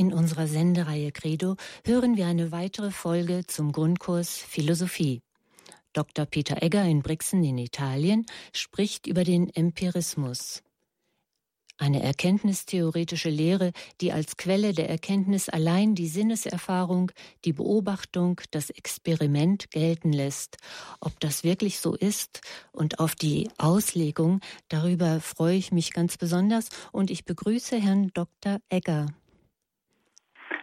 In unserer Sendereihe Credo hören wir eine weitere Folge zum Grundkurs Philosophie. Dr. Peter Egger in Brixen in Italien spricht über den Empirismus. Eine erkenntnistheoretische Lehre, die als Quelle der Erkenntnis allein die Sinneserfahrung, die Beobachtung, das Experiment gelten lässt. Ob das wirklich so ist und auf die Auslegung, darüber freue ich mich ganz besonders und ich begrüße Herrn Dr. Egger.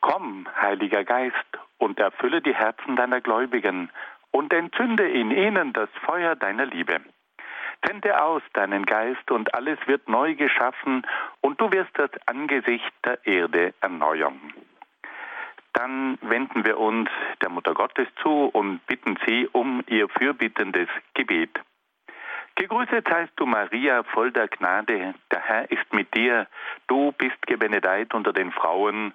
Komm, Heiliger Geist, und erfülle die Herzen deiner Gläubigen und entzünde in ihnen das Feuer deiner Liebe. Sende aus deinen Geist und alles wird neu geschaffen und du wirst das Angesicht der Erde erneuern. Dann wenden wir uns der Mutter Gottes zu und bitten sie um ihr fürbittendes Gebet. Gegrüßet seist du, Maria, voll der Gnade. Der Herr ist mit dir. Du bist gebenedeit unter den Frauen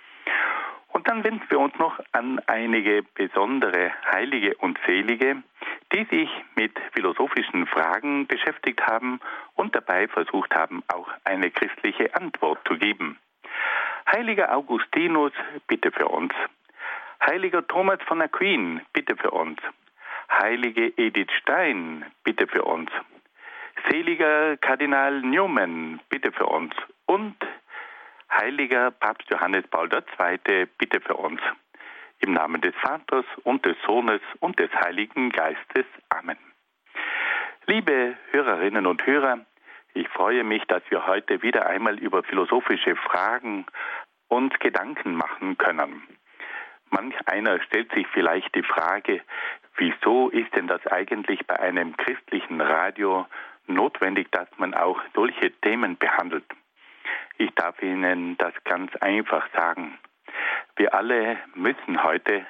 Und dann wenden wir uns noch an einige besondere Heilige und Selige, die sich mit philosophischen Fragen beschäftigt haben und dabei versucht haben, auch eine christliche Antwort zu geben. Heiliger Augustinus, bitte für uns. Heiliger Thomas von Aquin, bitte für uns. Heilige Edith Stein, bitte für uns. Seliger Kardinal Newman, bitte für uns. Und Heiliger Papst Johannes Paul II, bitte für uns. Im Namen des Vaters und des Sohnes und des Heiligen Geistes. Amen. Liebe Hörerinnen und Hörer, ich freue mich, dass wir heute wieder einmal über philosophische Fragen uns Gedanken machen können. Manch einer stellt sich vielleicht die Frage, wieso ist denn das eigentlich bei einem christlichen Radio notwendig, dass man auch solche Themen behandelt? Ich darf Ihnen das ganz einfach sagen. Wir alle müssen heute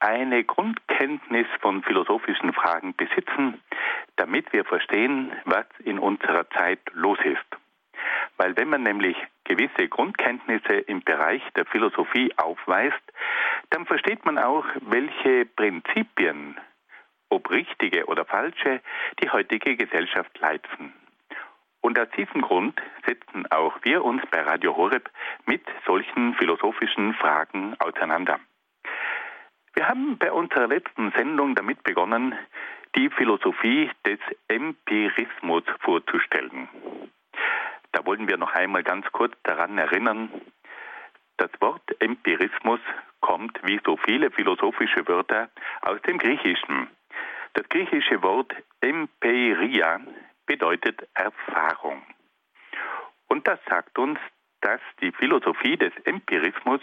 eine Grundkenntnis von philosophischen Fragen besitzen, damit wir verstehen, was in unserer Zeit los ist. Weil wenn man nämlich gewisse Grundkenntnisse im Bereich der Philosophie aufweist, dann versteht man auch, welche Prinzipien, ob richtige oder falsche, die heutige Gesellschaft leiten. Und aus diesem Grund setzen auch wir uns bei Radio Horeb mit solchen philosophischen Fragen auseinander. Wir haben bei unserer letzten Sendung damit begonnen, die Philosophie des Empirismus vorzustellen. Da wollen wir noch einmal ganz kurz daran erinnern, das Wort Empirismus kommt wie so viele philosophische Wörter aus dem Griechischen. Das griechische Wort Empiria bedeutet Erfahrung. Und das sagt uns, dass die Philosophie des Empirismus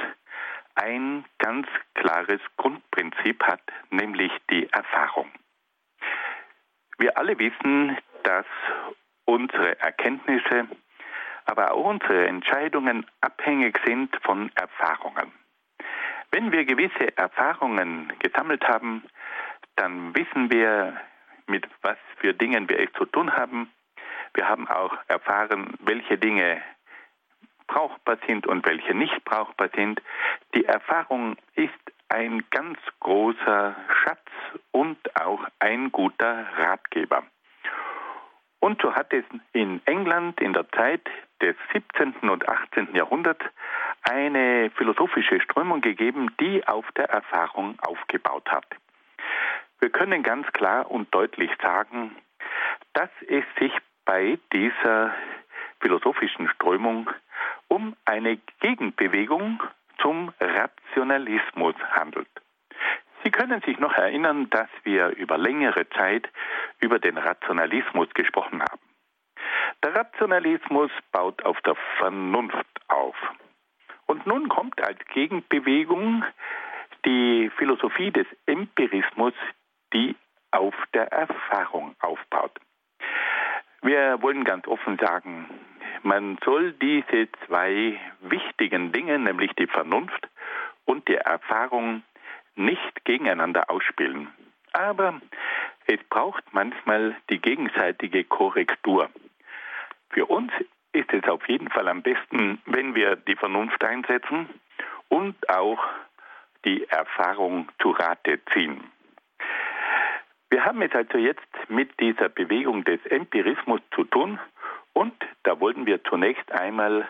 ein ganz klares Grundprinzip hat, nämlich die Erfahrung. Wir alle wissen, dass unsere Erkenntnisse, aber auch unsere Entscheidungen abhängig sind von Erfahrungen. Wenn wir gewisse Erfahrungen gesammelt haben, dann wissen wir, mit was für Dingen wir es zu tun haben. Wir haben auch erfahren, welche Dinge brauchbar sind und welche nicht brauchbar sind. Die Erfahrung ist ein ganz großer Schatz und auch ein guter Ratgeber. Und so hat es in England in der Zeit des 17. und 18. Jahrhunderts eine philosophische Strömung gegeben, die auf der Erfahrung aufgebaut hat. Wir können ganz klar und deutlich sagen, dass es sich bei dieser philosophischen Strömung um eine Gegenbewegung zum Rationalismus handelt. Sie können sich noch erinnern, dass wir über längere Zeit über den Rationalismus gesprochen haben. Der Rationalismus baut auf der Vernunft auf. Und nun kommt als Gegenbewegung die Philosophie des Empirismus, die auf der Erfahrung aufbaut. Wir wollen ganz offen sagen, man soll diese zwei wichtigen Dinge, nämlich die Vernunft und die Erfahrung, nicht gegeneinander ausspielen. Aber es braucht manchmal die gegenseitige Korrektur. Für uns ist es auf jeden Fall am besten, wenn wir die Vernunft einsetzen und auch die Erfahrung zu Rate ziehen. Wir haben es also jetzt mit dieser Bewegung des Empirismus zu tun und da wollten wir zunächst einmal,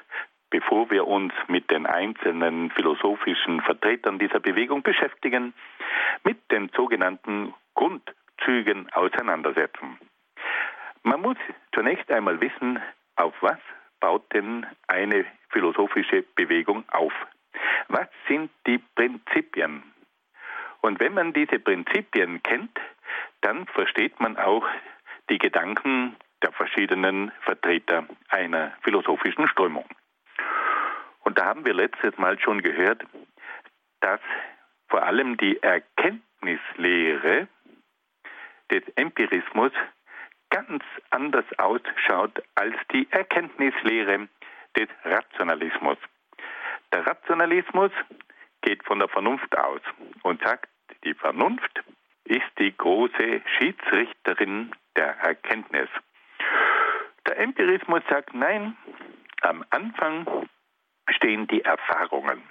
bevor wir uns mit den einzelnen philosophischen Vertretern dieser Bewegung beschäftigen, mit den sogenannten Grundzügen auseinandersetzen. Man muss zunächst einmal wissen, auf was baut denn eine philosophische Bewegung auf? Was sind die Prinzipien? Und wenn man diese Prinzipien kennt, dann versteht man auch die Gedanken der verschiedenen Vertreter einer philosophischen Strömung. Und da haben wir letztes Mal schon gehört, dass vor allem die Erkenntnislehre des Empirismus ganz anders ausschaut als die Erkenntnislehre des Rationalismus. Der Rationalismus geht von der Vernunft aus und sagt, die Vernunft ist die große Schiedsrichterin der Erkenntnis. Der Empirismus sagt, nein, am Anfang stehen die Erfahrungen.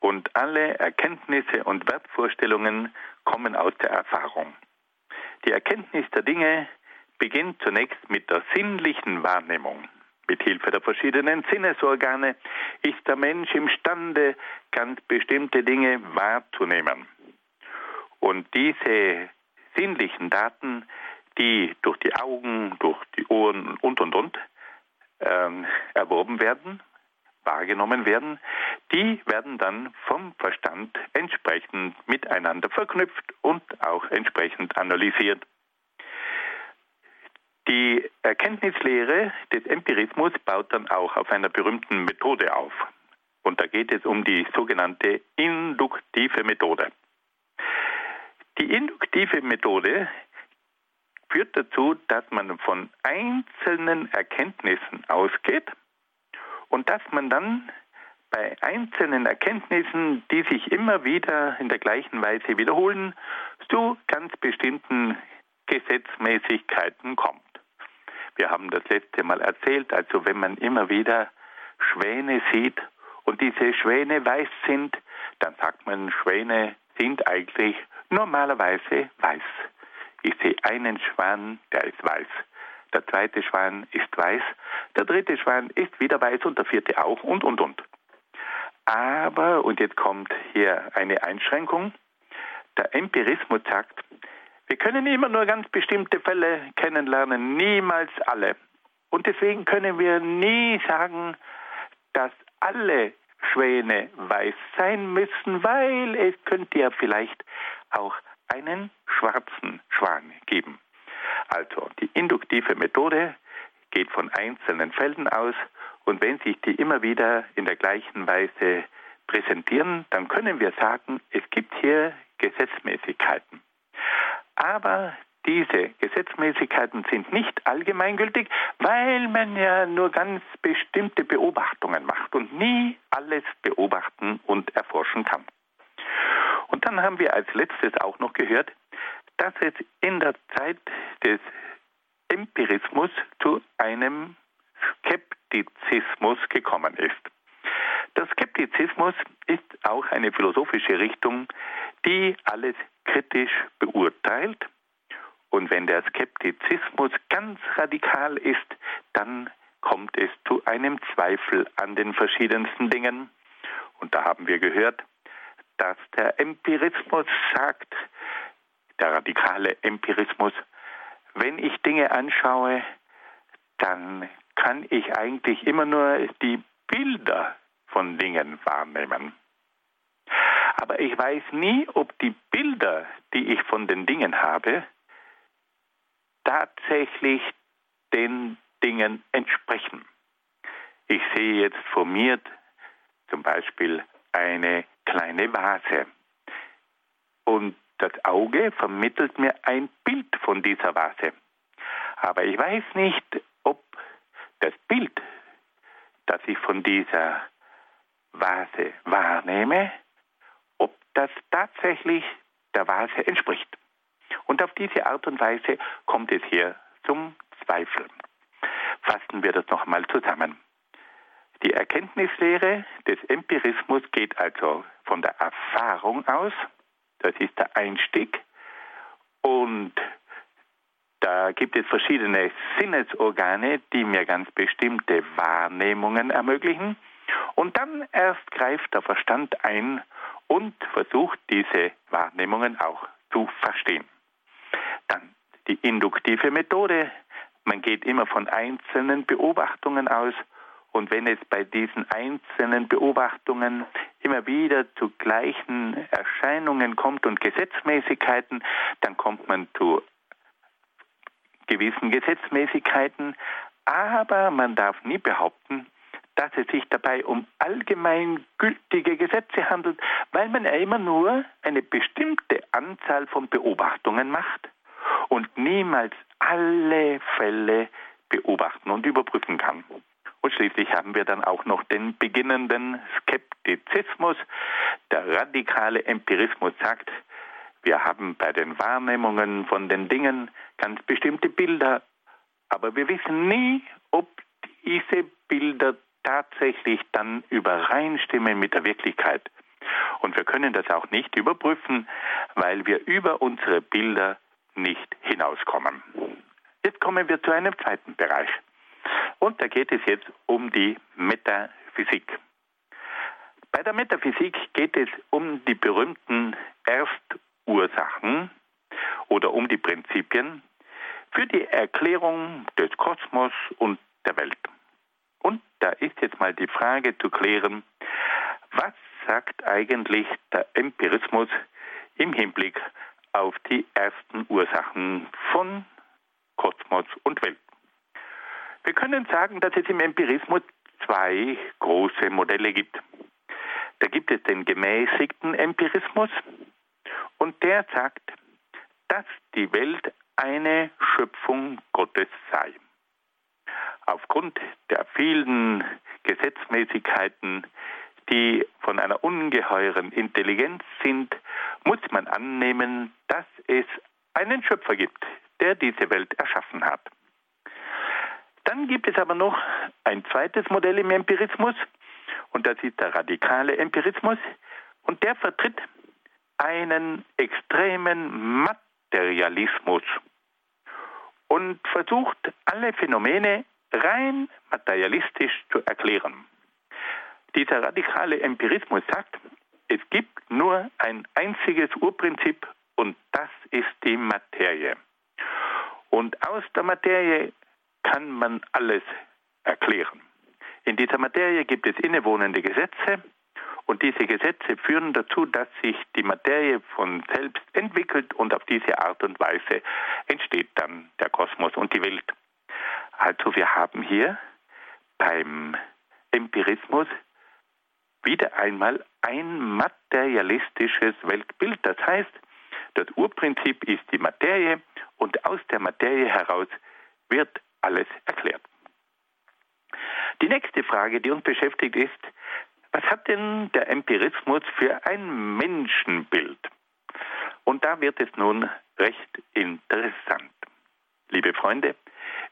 Und alle Erkenntnisse und Wertvorstellungen kommen aus der Erfahrung. Die Erkenntnis der Dinge beginnt zunächst mit der sinnlichen Wahrnehmung. Mit Hilfe der verschiedenen Sinnesorgane ist der Mensch imstande, ganz bestimmte Dinge wahrzunehmen. Und diese sinnlichen Daten, die durch die Augen, durch die Ohren und und und ähm, erworben werden, wahrgenommen werden, die werden dann vom Verstand entsprechend miteinander verknüpft und auch entsprechend analysiert. Die Erkenntnislehre des Empirismus baut dann auch auf einer berühmten Methode auf. Und da geht es um die sogenannte induktive Methode. Die induktive Methode führt dazu, dass man von einzelnen Erkenntnissen ausgeht und dass man dann bei einzelnen Erkenntnissen, die sich immer wieder in der gleichen Weise wiederholen, zu ganz bestimmten Gesetzmäßigkeiten kommt. Wir haben das letzte Mal erzählt, also wenn man immer wieder Schwäne sieht und diese Schwäne weiß sind, dann sagt man, Schwäne sind eigentlich normalerweise weiß. Ich sehe einen Schwan, der ist weiß. Der zweite Schwan ist weiß. Der dritte Schwan ist wieder weiß und der vierte auch und, und, und. Aber, und jetzt kommt hier eine Einschränkung, der Empirismus sagt, wir können immer nur ganz bestimmte Fälle kennenlernen, niemals alle. Und deswegen können wir nie sagen, dass alle Schwäne weiß sein müssen, weil es könnte ja vielleicht auch einen schwarzen Schwan geben. Also die induktive Methode geht von einzelnen Fällen aus und wenn sich die immer wieder in der gleichen Weise präsentieren, dann können wir sagen, es gibt hier Gesetzmäßigkeiten. Aber diese Gesetzmäßigkeiten sind nicht allgemeingültig, weil man ja nur ganz bestimmte Beobachtungen macht und nie alles beobachten und erforschen kann. Dann haben wir als letztes auch noch gehört, dass es in der Zeit des Empirismus zu einem Skeptizismus gekommen ist. Der Skeptizismus ist auch eine philosophische Richtung, die alles kritisch beurteilt. Und wenn der Skeptizismus ganz radikal ist, dann kommt es zu einem Zweifel an den verschiedensten Dingen. Und da haben wir gehört, dass der Empirismus sagt, der radikale Empirismus, wenn ich Dinge anschaue, dann kann ich eigentlich immer nur die Bilder von Dingen wahrnehmen. Aber ich weiß nie, ob die Bilder, die ich von den Dingen habe, tatsächlich den Dingen entsprechen. Ich sehe jetzt vor mir zum Beispiel eine kleine Vase. Und das Auge vermittelt mir ein Bild von dieser Vase. Aber ich weiß nicht, ob das Bild, das ich von dieser Vase wahrnehme, ob das tatsächlich der Vase entspricht. Und auf diese Art und Weise kommt es hier zum Zweifel. Fassen wir das nochmal zusammen. Die Erkenntnislehre des Empirismus geht also von der Erfahrung aus, das ist der Einstieg, und da gibt es verschiedene Sinnesorgane, die mir ganz bestimmte Wahrnehmungen ermöglichen. Und dann erst greift der Verstand ein und versucht diese Wahrnehmungen auch zu verstehen. Dann die induktive Methode. Man geht immer von einzelnen Beobachtungen aus und wenn es bei diesen einzelnen Beobachtungen immer wieder zu gleichen Erscheinungen kommt und Gesetzmäßigkeiten, dann kommt man zu gewissen Gesetzmäßigkeiten. Aber man darf nie behaupten, dass es sich dabei um allgemein gültige Gesetze handelt, weil man ja immer nur eine bestimmte Anzahl von Beobachtungen macht und niemals alle Fälle beobachten und überprüfen kann. Und schließlich haben wir dann auch noch den beginnenden Skeptizismus. Der radikale Empirismus sagt, wir haben bei den Wahrnehmungen von den Dingen ganz bestimmte Bilder, aber wir wissen nie, ob diese Bilder tatsächlich dann übereinstimmen mit der Wirklichkeit. Und wir können das auch nicht überprüfen, weil wir über unsere Bilder nicht hinauskommen. Jetzt kommen wir zu einem zweiten Bereich. Und da geht es jetzt um die Metaphysik. Bei der Metaphysik geht es um die berühmten Erstursachen oder um die Prinzipien für die Erklärung des Kosmos und der Welt. Und da ist jetzt mal die Frage zu klären, was sagt eigentlich der Empirismus im Hinblick auf die ersten Ursachen von Kosmos und Welt? Wir können sagen, dass es im Empirismus zwei große Modelle gibt. Da gibt es den gemäßigten Empirismus und der sagt, dass die Welt eine Schöpfung Gottes sei. Aufgrund der vielen Gesetzmäßigkeiten, die von einer ungeheuren Intelligenz sind, muss man annehmen, dass es einen Schöpfer gibt, der diese Welt erschaffen hat. Dann gibt es aber noch ein zweites Modell im Empirismus und das ist der radikale Empirismus und der vertritt einen extremen Materialismus und versucht alle Phänomene rein materialistisch zu erklären. Dieser radikale Empirismus sagt, es gibt nur ein einziges Urprinzip und das ist die Materie. Und aus der Materie kann man alles erklären. In dieser Materie gibt es innewohnende Gesetze und diese Gesetze führen dazu, dass sich die Materie von selbst entwickelt und auf diese Art und Weise entsteht dann der Kosmos und die Welt. Also wir haben hier beim Empirismus wieder einmal ein materialistisches Weltbild. Das heißt, das Urprinzip ist die Materie und aus der Materie heraus wird alles erklärt. Die nächste Frage, die uns beschäftigt, ist, was hat denn der Empirismus für ein Menschenbild? Und da wird es nun recht interessant. Liebe Freunde,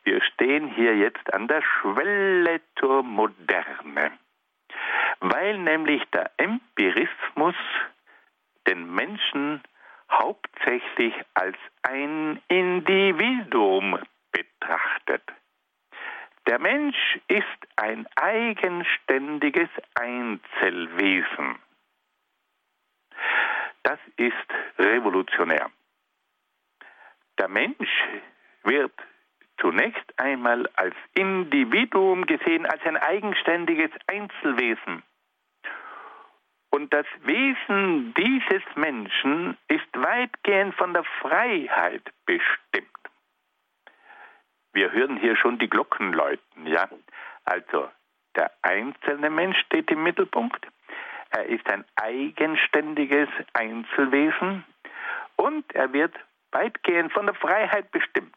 wir stehen hier jetzt an der Schwelle zur Moderne, weil nämlich der Empirismus den Menschen hauptsächlich als ein Individuum betrachtet. Der Mensch ist ein eigenständiges Einzelwesen. Das ist revolutionär. Der Mensch wird zunächst einmal als Individuum gesehen, als ein eigenständiges Einzelwesen. Und das Wesen dieses Menschen ist weitgehend von der Freiheit bestimmt. Wir hören hier schon die Glocken läuten, ja. Also, der einzelne Mensch steht im Mittelpunkt. Er ist ein eigenständiges Einzelwesen und er wird weitgehend von der Freiheit bestimmt.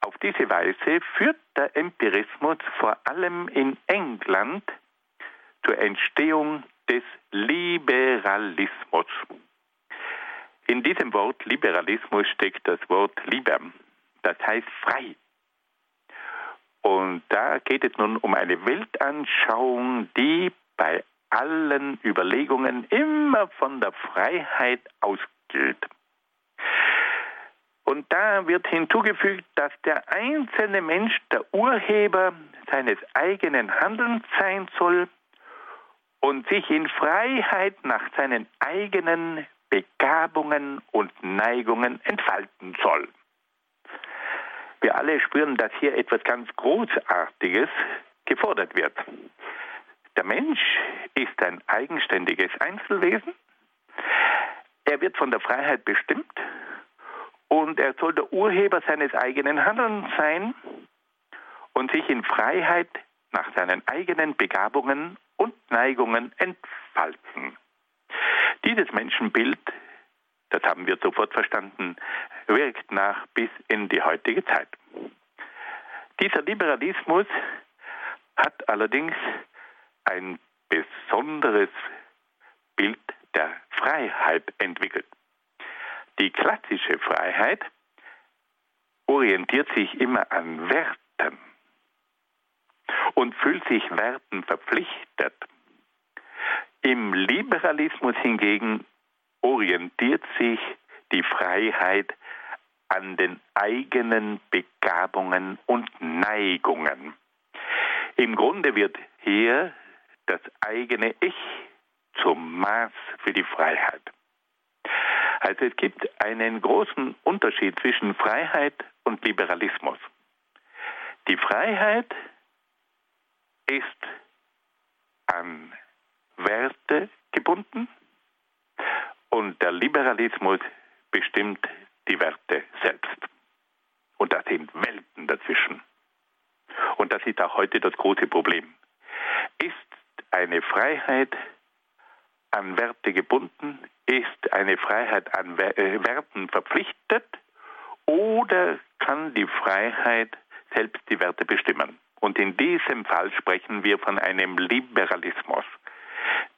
Auf diese Weise führt der Empirismus vor allem in England zur Entstehung des Liberalismus. In diesem Wort Liberalismus steckt das Wort Liber, das heißt frei. Und da geht es nun um eine Weltanschauung, die bei allen Überlegungen immer von der Freiheit ausgeht. Und da wird hinzugefügt, dass der einzelne Mensch der Urheber seines eigenen Handelns sein soll und sich in Freiheit nach seinen eigenen Begabungen und Neigungen entfalten soll. Wir alle spüren, dass hier etwas ganz Großartiges gefordert wird. Der Mensch ist ein eigenständiges Einzelwesen. Er wird von der Freiheit bestimmt und er soll der Urheber seines eigenen Handelns sein und sich in Freiheit nach seinen eigenen Begabungen und Neigungen entfalten. Dieses Menschenbild, das haben wir sofort verstanden, wirkt nach bis in die heutige Zeit. Dieser Liberalismus hat allerdings ein besonderes Bild der Freiheit entwickelt. Die klassische Freiheit orientiert sich immer an Werten und fühlt sich Werten verpflichtet. Im Liberalismus hingegen orientiert sich die Freiheit an den eigenen Begabungen und Neigungen. Im Grunde wird hier das eigene Ich zum Maß für die Freiheit. Also es gibt einen großen Unterschied zwischen Freiheit und Liberalismus. Die Freiheit ist an Werte gebunden und der Liberalismus bestimmt die Werte selbst. Und da sind Welten dazwischen. Und das ist auch heute das große Problem. Ist eine Freiheit an Werte gebunden? Ist eine Freiheit an äh, Werten verpflichtet? Oder kann die Freiheit selbst die Werte bestimmen? Und in diesem Fall sprechen wir von einem Liberalismus.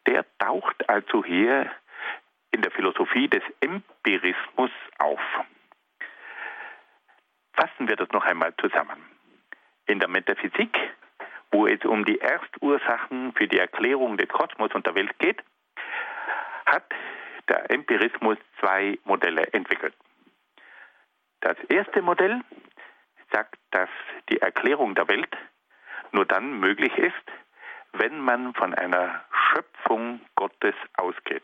Der taucht also hier in der Philosophie des Empirismus auf. Fassen wir das noch einmal zusammen. In der Metaphysik, wo es um die Erstursachen für die Erklärung des Kosmos und der Welt geht, hat der Empirismus zwei Modelle entwickelt. Das erste Modell sagt, dass die Erklärung der Welt nur dann möglich ist, wenn man von einer Schöpfung Gottes ausgeht.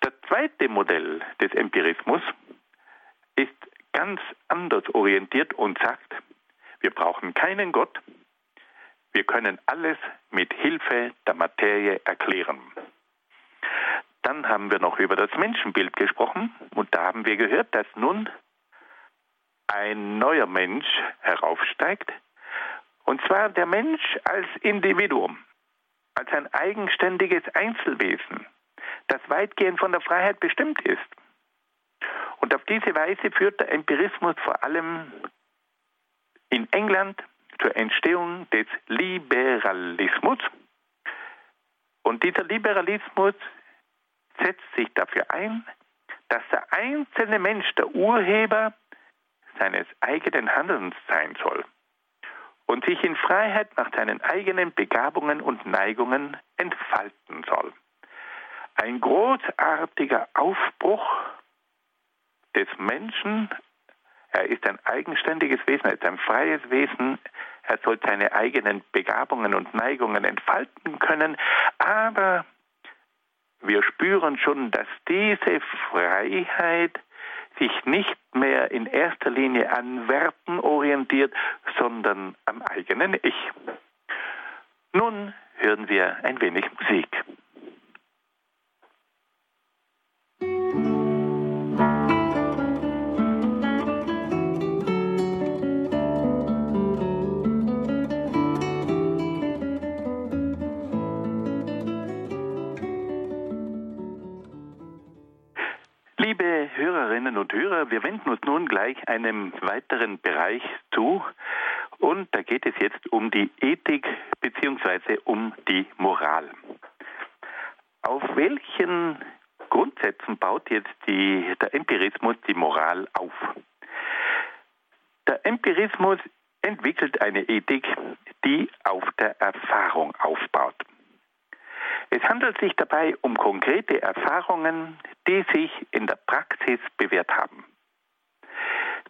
Das zweite Modell des Empirismus ist ganz anders orientiert und sagt, wir brauchen keinen Gott, wir können alles mit Hilfe der Materie erklären. Dann haben wir noch über das Menschenbild gesprochen und da haben wir gehört, dass nun ein neuer Mensch heraufsteigt, und zwar der Mensch als Individuum, als ein eigenständiges Einzelwesen, das weitgehend von der Freiheit bestimmt ist. Und auf diese Weise führt der Empirismus vor allem in England zur Entstehung des Liberalismus. Und dieser Liberalismus setzt sich dafür ein, dass der einzelne Mensch der Urheber seines eigenen Handelns sein soll und sich in Freiheit nach seinen eigenen Begabungen und Neigungen entfalten soll. Ein großartiger Aufbruch des Menschen. Er ist ein eigenständiges Wesen, er ist ein freies Wesen. Er soll seine eigenen Begabungen und Neigungen entfalten können. Aber wir spüren schon, dass diese Freiheit sich nicht mehr in erster Linie an Werten orientiert, sondern am eigenen Ich. Nun hören wir ein wenig Musik. Hörerinnen und Hörer, wir wenden uns nun gleich einem weiteren Bereich zu. Und da geht es jetzt um die Ethik bzw. um die Moral. Auf welchen Grundsätzen baut jetzt die, der Empirismus die Moral auf? Der Empirismus entwickelt eine Ethik, die auf der Erfahrung aufbaut. Es handelt sich dabei um konkrete Erfahrungen, die sich in der Praxis bewährt haben.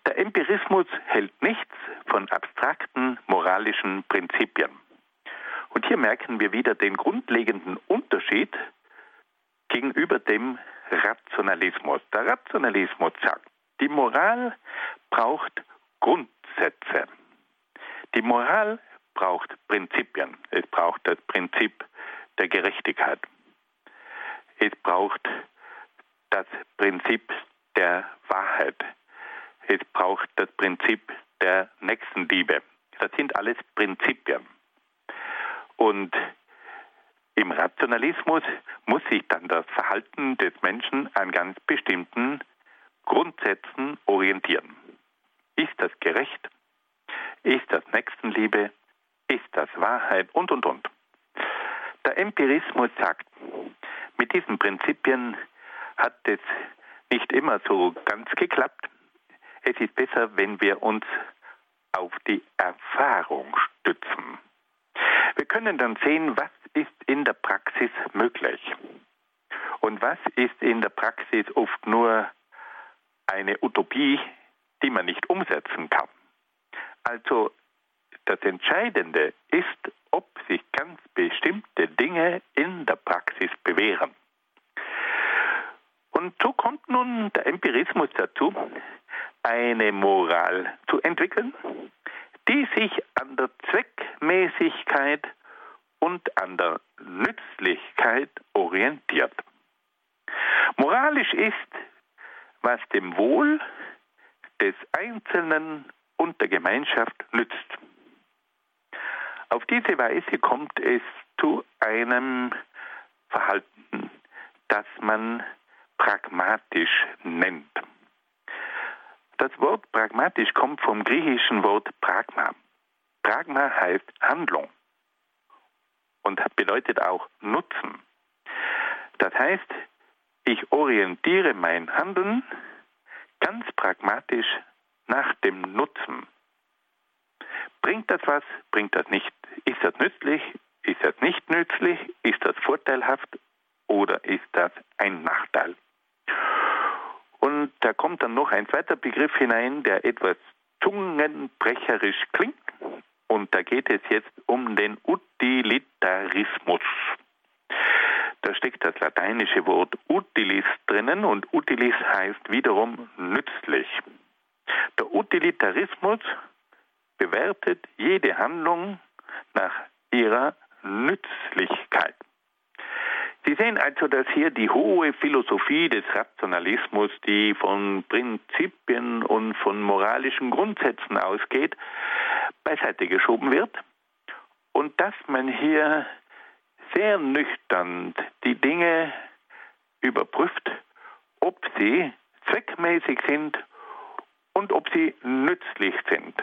Der Empirismus hält nichts von abstrakten moralischen Prinzipien. Und hier merken wir wieder den grundlegenden Unterschied gegenüber dem Rationalismus. Der Rationalismus sagt, die Moral braucht Grundsätze. Die Moral braucht Prinzipien. Es braucht das Prinzip der Gerechtigkeit. Es braucht das Prinzip der Wahrheit. Es braucht das Prinzip der Nächstenliebe. Das sind alles Prinzipien. Und im Rationalismus muss sich dann das Verhalten des Menschen an ganz bestimmten Grundsätzen orientieren. Ist das gerecht? Ist das Nächstenliebe? Ist das Wahrheit? Und, und, und. Der Empirismus sagt, mit diesen Prinzipien hat es nicht immer so ganz geklappt. Es ist besser, wenn wir uns auf die Erfahrung stützen. Wir können dann sehen, was ist in der Praxis möglich und was ist in der Praxis oft nur eine Utopie, die man nicht umsetzen kann. Also das Entscheidende ist, ob sich ganz bestimmte Dinge in der Praxis bewähren. Und so kommt nun der Empirismus dazu, eine Moral zu entwickeln, die sich an der Zweckmäßigkeit und an der Nützlichkeit orientiert. Moralisch ist, was dem Wohl des Einzelnen und der Gemeinschaft nützt. Auf diese Weise kommt es zu einem Verhalten, das man pragmatisch nennt. Das Wort pragmatisch kommt vom griechischen Wort Pragma. Pragma heißt Handlung und bedeutet auch Nutzen. Das heißt, ich orientiere mein Handeln ganz pragmatisch nach dem Nutzen. Bringt das was? Bringt das nicht? Ist das nützlich? Ist das nicht nützlich? Ist das vorteilhaft? Oder ist das ein Nachteil? Und da kommt dann noch ein zweiter Begriff hinein, der etwas zungenbrecherisch klingt. Und da geht es jetzt um den Utilitarismus. Da steckt das lateinische Wort utilis drinnen und utilis heißt wiederum nützlich. Der Utilitarismus bewertet jede Handlung nach ihrer Nützlichkeit. Sie sehen also, dass hier die hohe Philosophie des Rationalismus, die von Prinzipien und von moralischen Grundsätzen ausgeht, beiseite geschoben wird und dass man hier sehr nüchtern die Dinge überprüft, ob sie zweckmäßig sind und ob sie nützlich sind.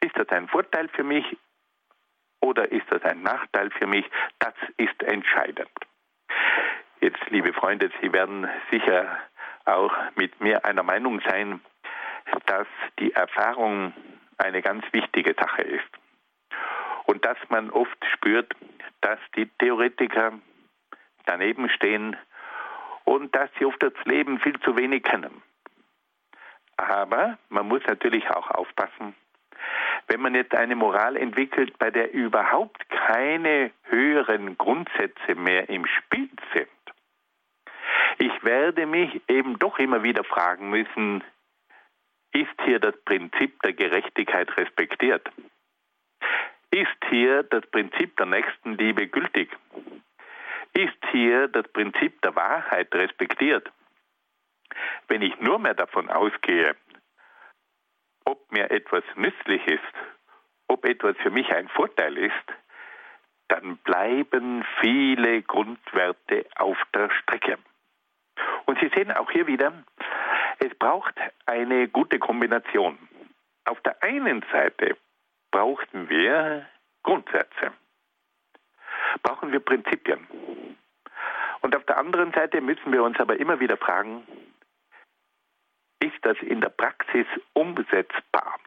Ist das ein Vorteil für mich oder ist das ein Nachteil für mich? Das ist entscheidend. Jetzt, liebe Freunde, Sie werden sicher auch mit mir einer Meinung sein, dass die Erfahrung eine ganz wichtige Sache ist. Und dass man oft spürt, dass die Theoretiker daneben stehen und dass sie oft das Leben viel zu wenig kennen. Aber man muss natürlich auch aufpassen, wenn man jetzt eine Moral entwickelt, bei der überhaupt keine höheren Grundsätze mehr im Spiel sind, ich werde mich eben doch immer wieder fragen müssen, ist hier das Prinzip der Gerechtigkeit respektiert? Ist hier das Prinzip der Nächstenliebe gültig? Ist hier das Prinzip der Wahrheit respektiert? Wenn ich nur mehr davon ausgehe, ob mir etwas nützlich ist, ob etwas für mich ein Vorteil ist, dann bleiben viele Grundwerte auf der Strecke. Und Sie sehen auch hier wieder, es braucht eine gute Kombination. Auf der einen Seite brauchten wir Grundsätze, brauchen wir Prinzipien. Und auf der anderen Seite müssen wir uns aber immer wieder fragen, ist das in der Praxis umsetzbar?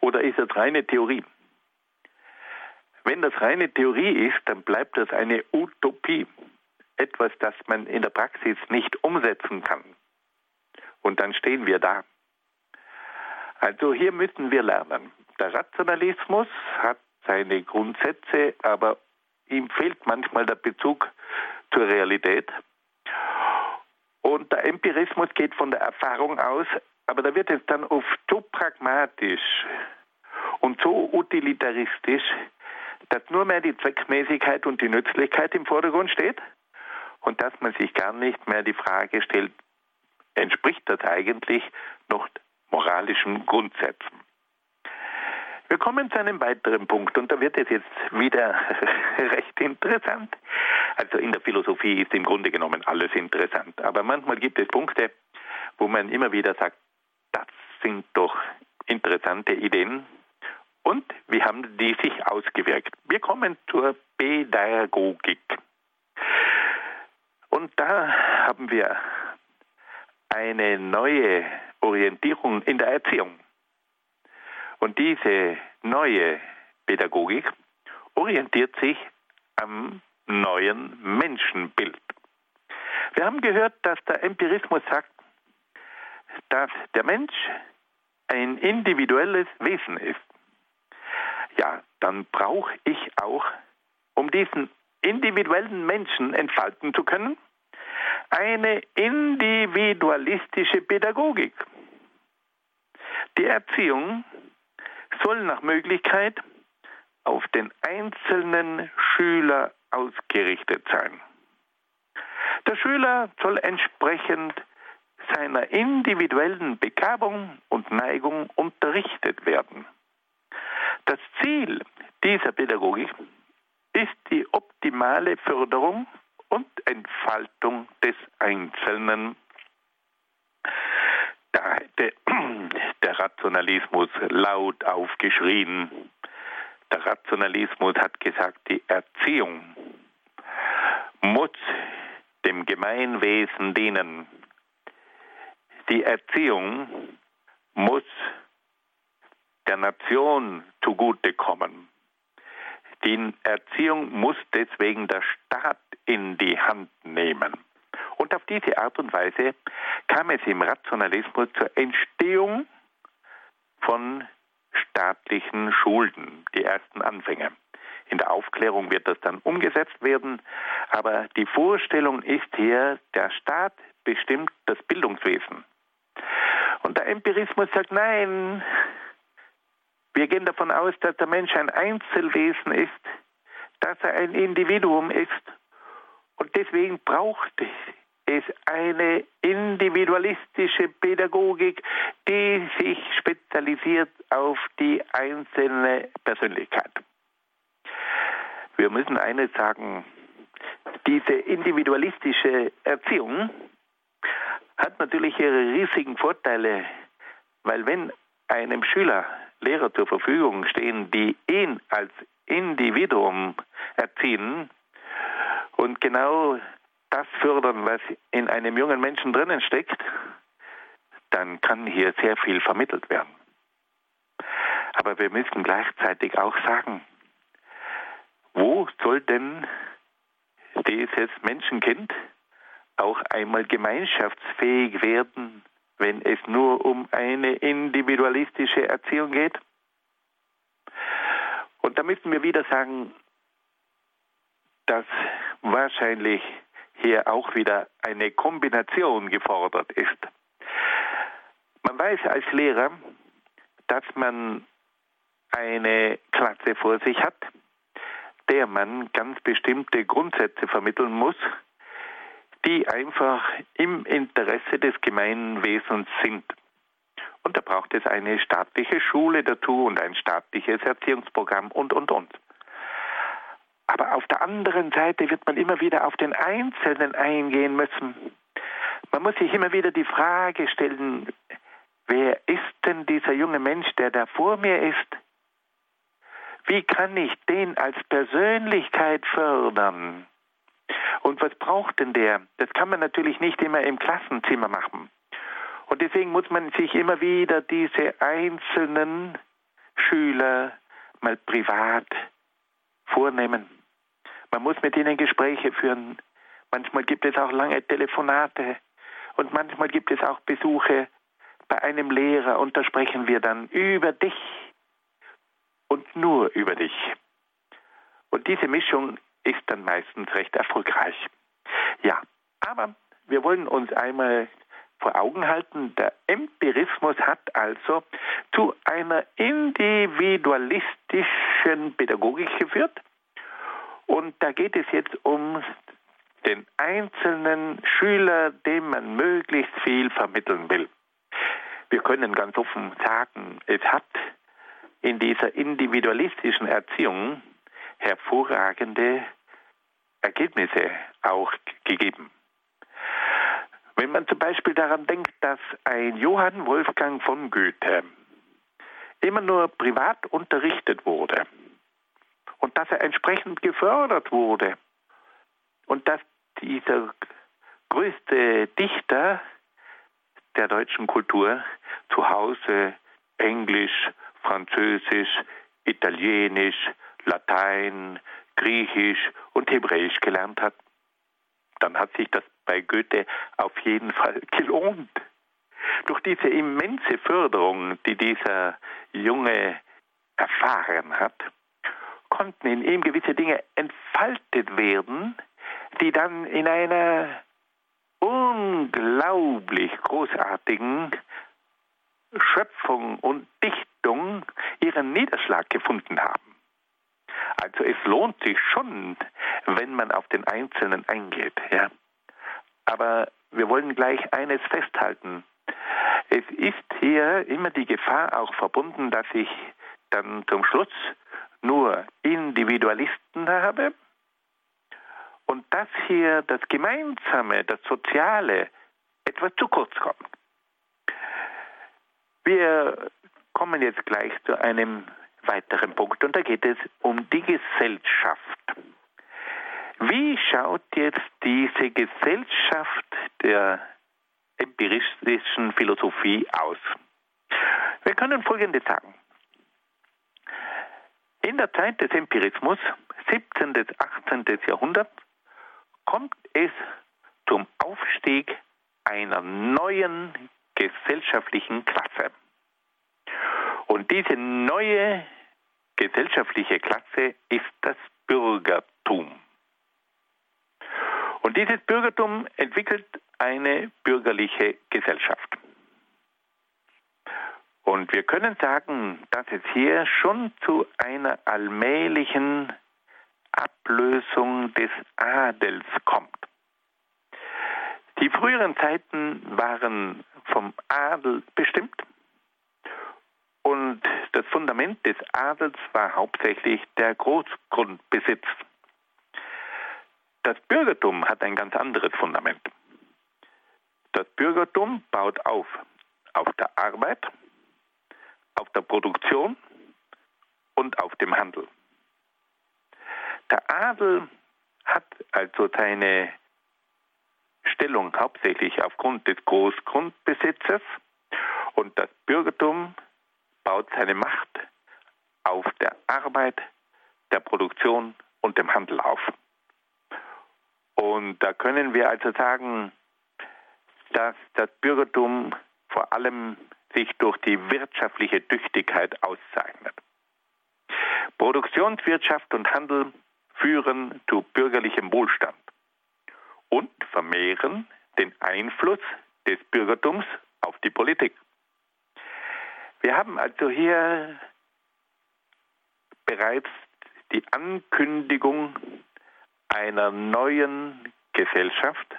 Oder ist das reine Theorie? Wenn das reine Theorie ist, dann bleibt das eine Utopie. Etwas, das man in der Praxis nicht umsetzen kann. Und dann stehen wir da. Also hier müssen wir lernen. Der Rationalismus hat seine Grundsätze, aber ihm fehlt manchmal der Bezug zur Realität. Und der Empirismus geht von der Erfahrung aus, aber da wird es dann oft so pragmatisch und so utilitaristisch, dass nur mehr die Zweckmäßigkeit und die Nützlichkeit im Vordergrund steht und dass man sich gar nicht mehr die Frage stellt, entspricht das eigentlich noch moralischen Grundsätzen? Wir kommen zu einem weiteren Punkt und da wird es jetzt wieder recht interessant. Also in der Philosophie ist im Grunde genommen alles interessant, aber manchmal gibt es Punkte, wo man immer wieder sagt, das sind doch interessante Ideen. Und wie haben die sich ausgewirkt? Wir kommen zur Pädagogik. Und da haben wir eine neue Orientierung in der Erziehung. Und diese neue Pädagogik orientiert sich am neuen Menschenbild. Wir haben gehört, dass der Empirismus sagt, dass der Mensch ein individuelles Wesen ist, ja, dann brauche ich auch, um diesen individuellen Menschen entfalten zu können, eine individualistische Pädagogik. Die Erziehung soll nach Möglichkeit auf den einzelnen Schüler ausgerichtet sein. Der Schüler soll entsprechend seiner individuellen Begabung und Neigung unterrichtet werden. Das Ziel dieser Pädagogik ist die optimale Förderung und Entfaltung des Einzelnen. Da hätte der Rationalismus laut aufgeschrien. Der Rationalismus hat gesagt, die Erziehung muss dem Gemeinwesen dienen. Die Erziehung muss der Nation zugutekommen. Die Erziehung muss deswegen der Staat in die Hand nehmen. Und auf diese Art und Weise kam es im Rationalismus zur Entstehung von staatlichen Schulden, die ersten Anfänge. In der Aufklärung wird das dann umgesetzt werden, aber die Vorstellung ist hier, der Staat bestimmt das Bildungswesen. Und der Empirismus sagt, nein, wir gehen davon aus, dass der Mensch ein Einzelwesen ist, dass er ein Individuum ist und deswegen braucht es eine individualistische Pädagogik, die sich spezialisiert auf die einzelne Persönlichkeit. Wir müssen eines sagen, diese individualistische Erziehung hat natürlich ihre riesigen Vorteile, weil wenn einem Schüler Lehrer zur Verfügung stehen, die ihn als Individuum erziehen und genau das fördern, was in einem jungen Menschen drinnen steckt, dann kann hier sehr viel vermittelt werden. Aber wir müssen gleichzeitig auch sagen, wo soll denn dieses Menschenkind auch einmal gemeinschaftsfähig werden, wenn es nur um eine individualistische Erziehung geht? Und da müssen wir wieder sagen, dass wahrscheinlich hier auch wieder eine Kombination gefordert ist. Man weiß als Lehrer, dass man eine Klasse vor sich hat, der man ganz bestimmte Grundsätze vermitteln muss, die einfach im Interesse des Gemeinwesens sind. Und da braucht es eine staatliche Schule dazu und ein staatliches Erziehungsprogramm und, und, und. Aber auf der anderen Seite wird man immer wieder auf den Einzelnen eingehen müssen. Man muss sich immer wieder die Frage stellen, wer ist denn dieser junge Mensch, der da vor mir ist? Wie kann ich den als Persönlichkeit fördern? Und was braucht denn der? Das kann man natürlich nicht immer im Klassenzimmer machen. Und deswegen muss man sich immer wieder diese einzelnen Schüler mal privat vornehmen. Man muss mit ihnen Gespräche führen. Manchmal gibt es auch lange Telefonate und manchmal gibt es auch Besuche bei einem Lehrer und da sprechen wir dann über dich und nur über dich. Und diese Mischung ist dann meistens recht erfolgreich. Ja, aber wir wollen uns einmal vor Augen halten, der Empirismus hat also zu einer individualistischen Pädagogik geführt. Und da geht es jetzt um den einzelnen Schüler, dem man möglichst viel vermitteln will. Wir können ganz offen sagen, es hat in dieser individualistischen Erziehung hervorragende Ergebnisse auch gegeben. Wenn man zum Beispiel daran denkt, dass ein Johann Wolfgang von Goethe immer nur privat unterrichtet wurde und dass er entsprechend gefördert wurde und dass dieser größte Dichter der deutschen Kultur zu Hause Englisch, Französisch, Italienisch, Latein, Griechisch und Hebräisch gelernt hat, dann hat sich das bei Goethe auf jeden Fall gelohnt. Durch diese immense Förderung, die dieser Junge erfahren hat, konnten in ihm gewisse Dinge entfaltet werden, die dann in einer unglaublich großartigen Schöpfung und Dichtung ihren Niederschlag gefunden haben. Also es lohnt sich schon, wenn man auf den Einzelnen eingeht. Ja. Aber wir wollen gleich eines festhalten. Es ist hier immer die Gefahr auch verbunden, dass ich dann zum Schluss nur Individualisten habe und dass hier das Gemeinsame, das Soziale etwas zu kurz kommt. Wir kommen jetzt gleich zu einem weiteren Punkt und da geht es um die Gesellschaft. Wie schaut jetzt diese Gesellschaft der empiristischen Philosophie aus? Wir können Folgendes sagen. In der Zeit des Empirismus, 17. bis 18. Jahrhundert, kommt es zum Aufstieg einer neuen gesellschaftlichen Klasse. Und diese neue gesellschaftliche Klasse ist das Bürgertum. Und dieses Bürgertum entwickelt eine bürgerliche Gesellschaft. Und wir können sagen, dass es hier schon zu einer allmählichen Ablösung des Adels kommt. Die früheren Zeiten waren vom Adel bestimmt und das Fundament des Adels war hauptsächlich der Großgrundbesitz. Das Bürgertum hat ein ganz anderes Fundament. Das Bürgertum baut auf auf der Arbeit, auf der Produktion und auf dem Handel. Der Adel hat also seine Stellung hauptsächlich aufgrund des Großgrundbesitzes und das Bürgertum baut seine Macht auf der Arbeit, der Produktion und dem Handel auf. Und da können wir also sagen, dass das Bürgertum vor allem sich durch die wirtschaftliche Tüchtigkeit auszeichnet. Produktionswirtschaft und Handel führen zu bürgerlichem Wohlstand und vermehren den Einfluss des Bürgertums auf die Politik. Wir haben also hier bereits die Ankündigung einer neuen Gesellschaft,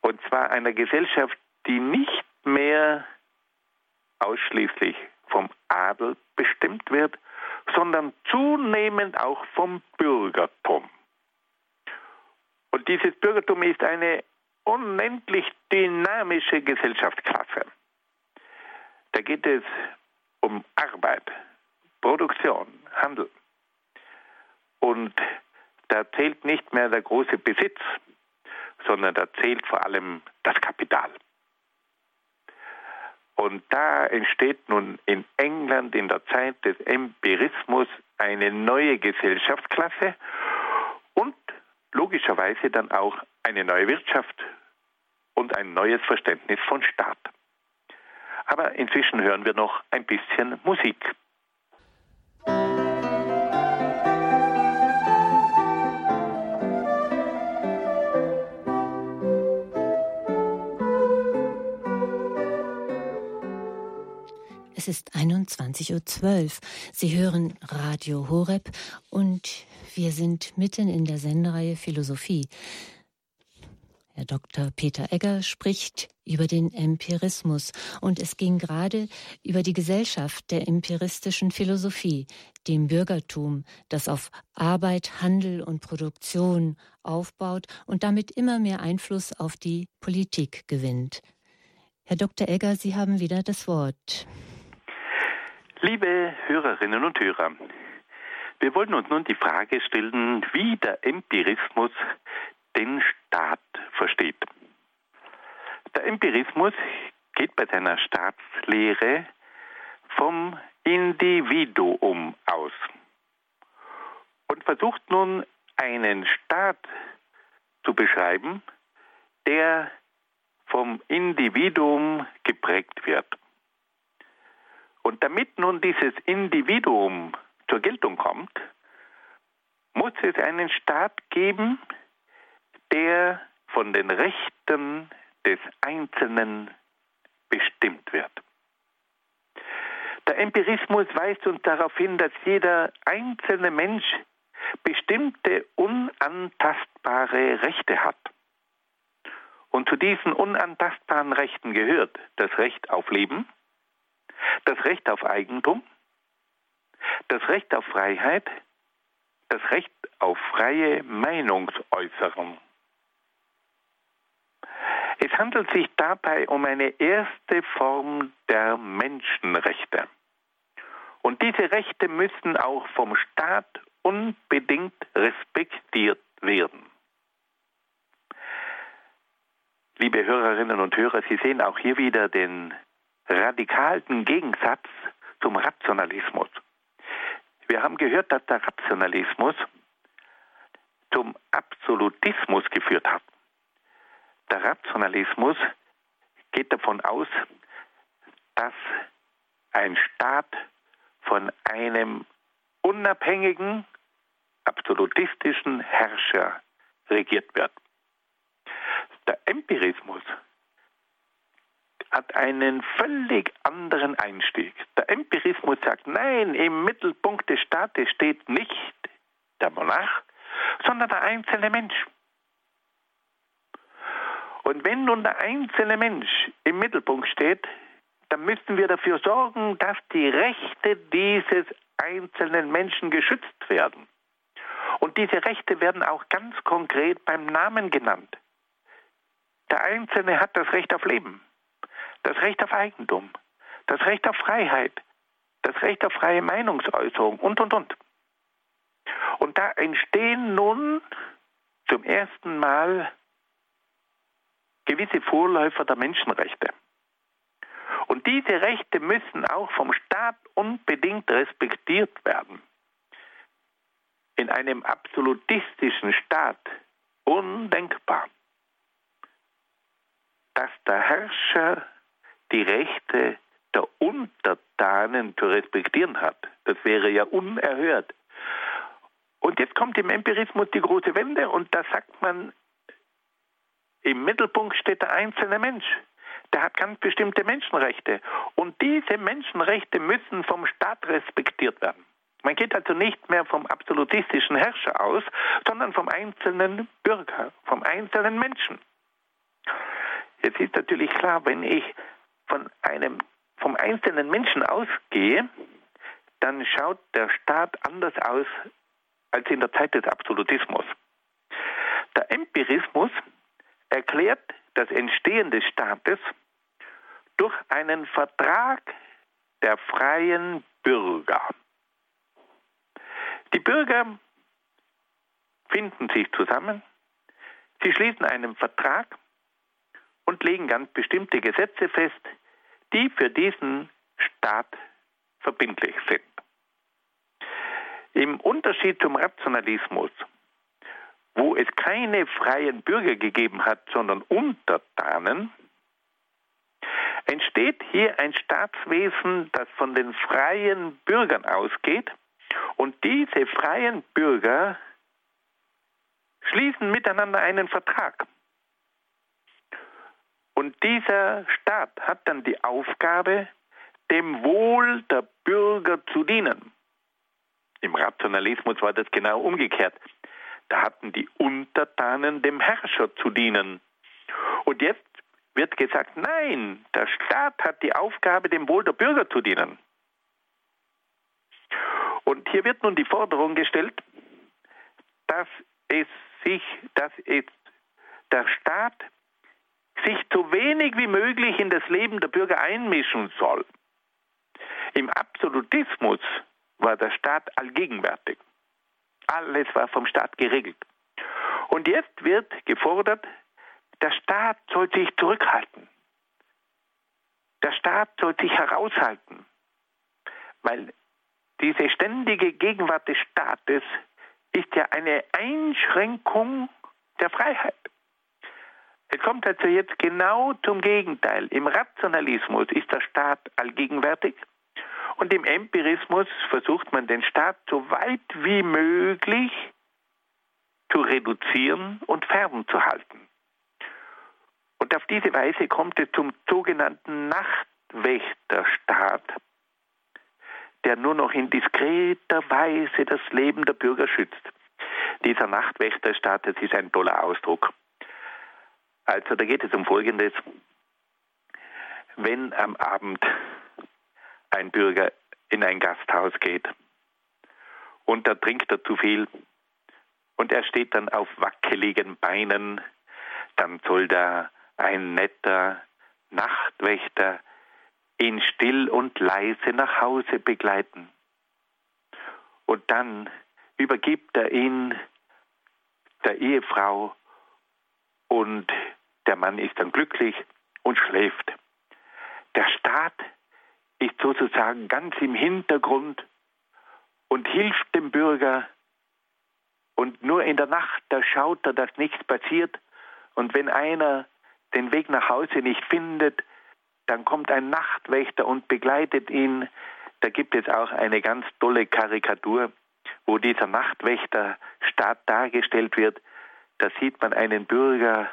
und zwar einer Gesellschaft, die nicht mehr ausschließlich vom Adel bestimmt wird, sondern zunehmend auch vom Bürgertum. Und dieses Bürgertum ist eine unendlich dynamische Gesellschaftsklasse. Da geht es um Arbeit, Produktion, Handel. Und da zählt nicht mehr der große Besitz, sondern da zählt vor allem das Kapital. Und da entsteht nun in England in der Zeit des Empirismus eine neue Gesellschaftsklasse und logischerweise dann auch eine neue Wirtschaft und ein neues Verständnis von Staat. Aber inzwischen hören wir noch ein bisschen Musik. Es ist 21.12 Uhr. Sie hören Radio Horeb und wir sind mitten in der Sendereihe Philosophie. Herr Dr. Peter Egger spricht über den Empirismus und es ging gerade über die Gesellschaft der empiristischen Philosophie, dem Bürgertum, das auf Arbeit, Handel und Produktion aufbaut und damit immer mehr Einfluss auf die Politik gewinnt. Herr Dr. Egger, Sie haben wieder das Wort. Liebe Hörerinnen und Hörer, wir wollen uns nun die Frage stellen, wie der Empirismus den Staat versteht. Der Empirismus geht bei seiner Staatslehre vom Individuum aus und versucht nun einen Staat zu beschreiben, der vom Individuum geprägt wird. Und damit nun dieses Individuum zur Geltung kommt, muss es einen Staat geben, der von den Rechten des Einzelnen bestimmt wird. Der Empirismus weist uns darauf hin, dass jeder einzelne Mensch bestimmte unantastbare Rechte hat. Und zu diesen unantastbaren Rechten gehört das Recht auf Leben, das Recht auf Eigentum, das Recht auf Freiheit, das Recht auf freie Meinungsäußerung. Es handelt sich dabei um eine erste Form der Menschenrechte. Und diese Rechte müssen auch vom Staat unbedingt respektiert werden. Liebe Hörerinnen und Hörer, Sie sehen auch hier wieder den radikalen Gegensatz zum Rationalismus. Wir haben gehört, dass der Rationalismus zum Absolutismus geführt hat. Der Rationalismus geht davon aus, dass ein Staat von einem unabhängigen, absolutistischen Herrscher regiert wird. Der Empirismus hat einen völlig anderen Einstieg. Der Empirismus sagt, nein, im Mittelpunkt des Staates steht nicht der Monarch, sondern der einzelne Mensch. Und wenn nun der einzelne Mensch im Mittelpunkt steht, dann müssen wir dafür sorgen, dass die Rechte dieses einzelnen Menschen geschützt werden. Und diese Rechte werden auch ganz konkret beim Namen genannt. Der Einzelne hat das Recht auf Leben, das Recht auf Eigentum, das Recht auf Freiheit, das Recht auf freie Meinungsäußerung und, und, und. Und da entstehen nun zum ersten Mal gewisse Vorläufer der Menschenrechte. Und diese Rechte müssen auch vom Staat unbedingt respektiert werden. In einem absolutistischen Staat undenkbar, dass der Herrscher die Rechte der Untertanen zu respektieren hat. Das wäre ja unerhört. Und jetzt kommt im Empirismus die große Wende und da sagt man, im Mittelpunkt steht der einzelne Mensch. Der hat ganz bestimmte Menschenrechte. Und diese Menschenrechte müssen vom Staat respektiert werden. Man geht also nicht mehr vom absolutistischen Herrscher aus, sondern vom einzelnen Bürger, vom einzelnen Menschen. Jetzt ist natürlich klar, wenn ich von einem, vom einzelnen Menschen ausgehe, dann schaut der Staat anders aus als in der Zeit des Absolutismus. Der Empirismus erklärt das Entstehen des Staates durch einen Vertrag der freien Bürger. Die Bürger finden sich zusammen, sie schließen einen Vertrag und legen ganz bestimmte Gesetze fest, die für diesen Staat verbindlich sind. Im Unterschied zum Rationalismus, wo es keine freien Bürger gegeben hat, sondern Untertanen, entsteht hier ein Staatswesen, das von den freien Bürgern ausgeht und diese freien Bürger schließen miteinander einen Vertrag. Und dieser Staat hat dann die Aufgabe, dem Wohl der Bürger zu dienen. Im Rationalismus war das genau umgekehrt. Da hatten die Untertanen dem Herrscher zu dienen. Und jetzt wird gesagt, nein, der Staat hat die Aufgabe, dem Wohl der Bürger zu dienen. Und hier wird nun die Forderung gestellt, dass es sich, dass es der Staat sich so wenig wie möglich in das Leben der Bürger einmischen soll. Im Absolutismus war der Staat allgegenwärtig. Alles war vom Staat geregelt. Und jetzt wird gefordert, der Staat soll sich zurückhalten. Der Staat soll sich heraushalten, weil diese ständige Gegenwart des Staates ist ja eine Einschränkung der Freiheit. Es kommt also jetzt genau zum Gegenteil. Im Rationalismus ist der Staat allgegenwärtig und im Empirismus versucht man den Staat so weit wie möglich zu reduzieren und fernzuhalten. Und auf diese Weise kommt es zum sogenannten Nachtwächterstaat, der nur noch in diskreter Weise das Leben der Bürger schützt. Dieser Nachtwächterstaat, das ist ein toller Ausdruck. Also da geht es um Folgendes. Wenn am Abend ein Bürger in ein Gasthaus geht und da trinkt er zu viel und er steht dann auf wackeligen Beinen, dann soll da ein netter Nachtwächter ihn still und leise nach Hause begleiten. Und dann übergibt er ihn der Ehefrau und der Mann ist dann glücklich und schläft. Der Staat ist sozusagen ganz im Hintergrund und hilft dem Bürger. Und nur in der Nacht, da schaut er, dass nichts passiert. Und wenn einer den Weg nach Hause nicht findet, dann kommt ein Nachtwächter und begleitet ihn. Da gibt es auch eine ganz tolle Karikatur, wo dieser Nachtwächterstaat dargestellt wird. Da sieht man einen Bürger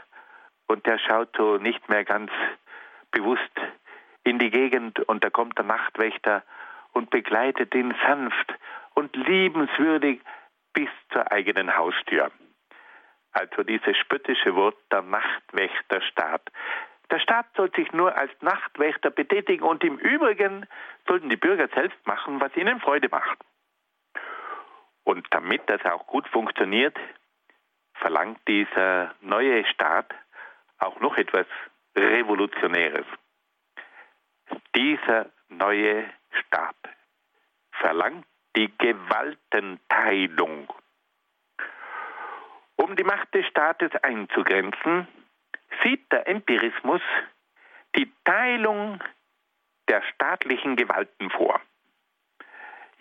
und der schaut so nicht mehr ganz bewusst in die Gegend und da kommt der Nachtwächter und begleitet ihn sanft und liebenswürdig bis zur eigenen Haustür. Also dieses spöttische Wort der Nachtwächterstaat. Der Staat soll sich nur als Nachtwächter betätigen und im Übrigen sollten die Bürger selbst machen, was ihnen Freude macht. Und damit das auch gut funktioniert, verlangt dieser neue Staat auch noch etwas Revolutionäres. Dieser neue Staat verlangt die Gewaltenteilung. Um die Macht des Staates einzugrenzen, sieht der Empirismus die Teilung der staatlichen Gewalten vor.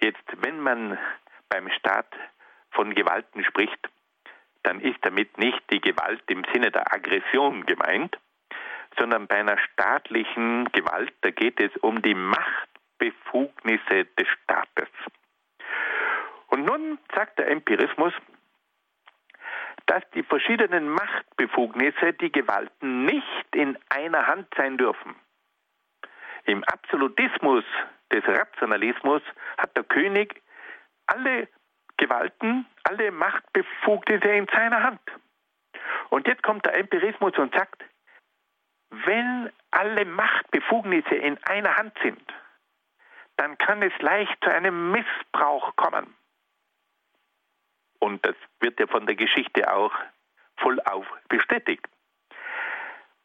Jetzt, wenn man beim Staat von Gewalten spricht, dann ist damit nicht die Gewalt im Sinne der Aggression gemeint, sondern bei einer staatlichen Gewalt, da geht es um die Machtbefugnisse des Staates. Und nun sagt der Empirismus, dass die verschiedenen Machtbefugnisse, die Gewalten nicht in einer Hand sein dürfen. Im Absolutismus des Rationalismus hat der König alle Gewalten, alle Machtbefugnisse in seiner Hand. Und jetzt kommt der Empirismus und sagt, wenn alle Machtbefugnisse in einer Hand sind, dann kann es leicht zu einem Missbrauch kommen. Und das wird ja von der Geschichte auch vollauf bestätigt.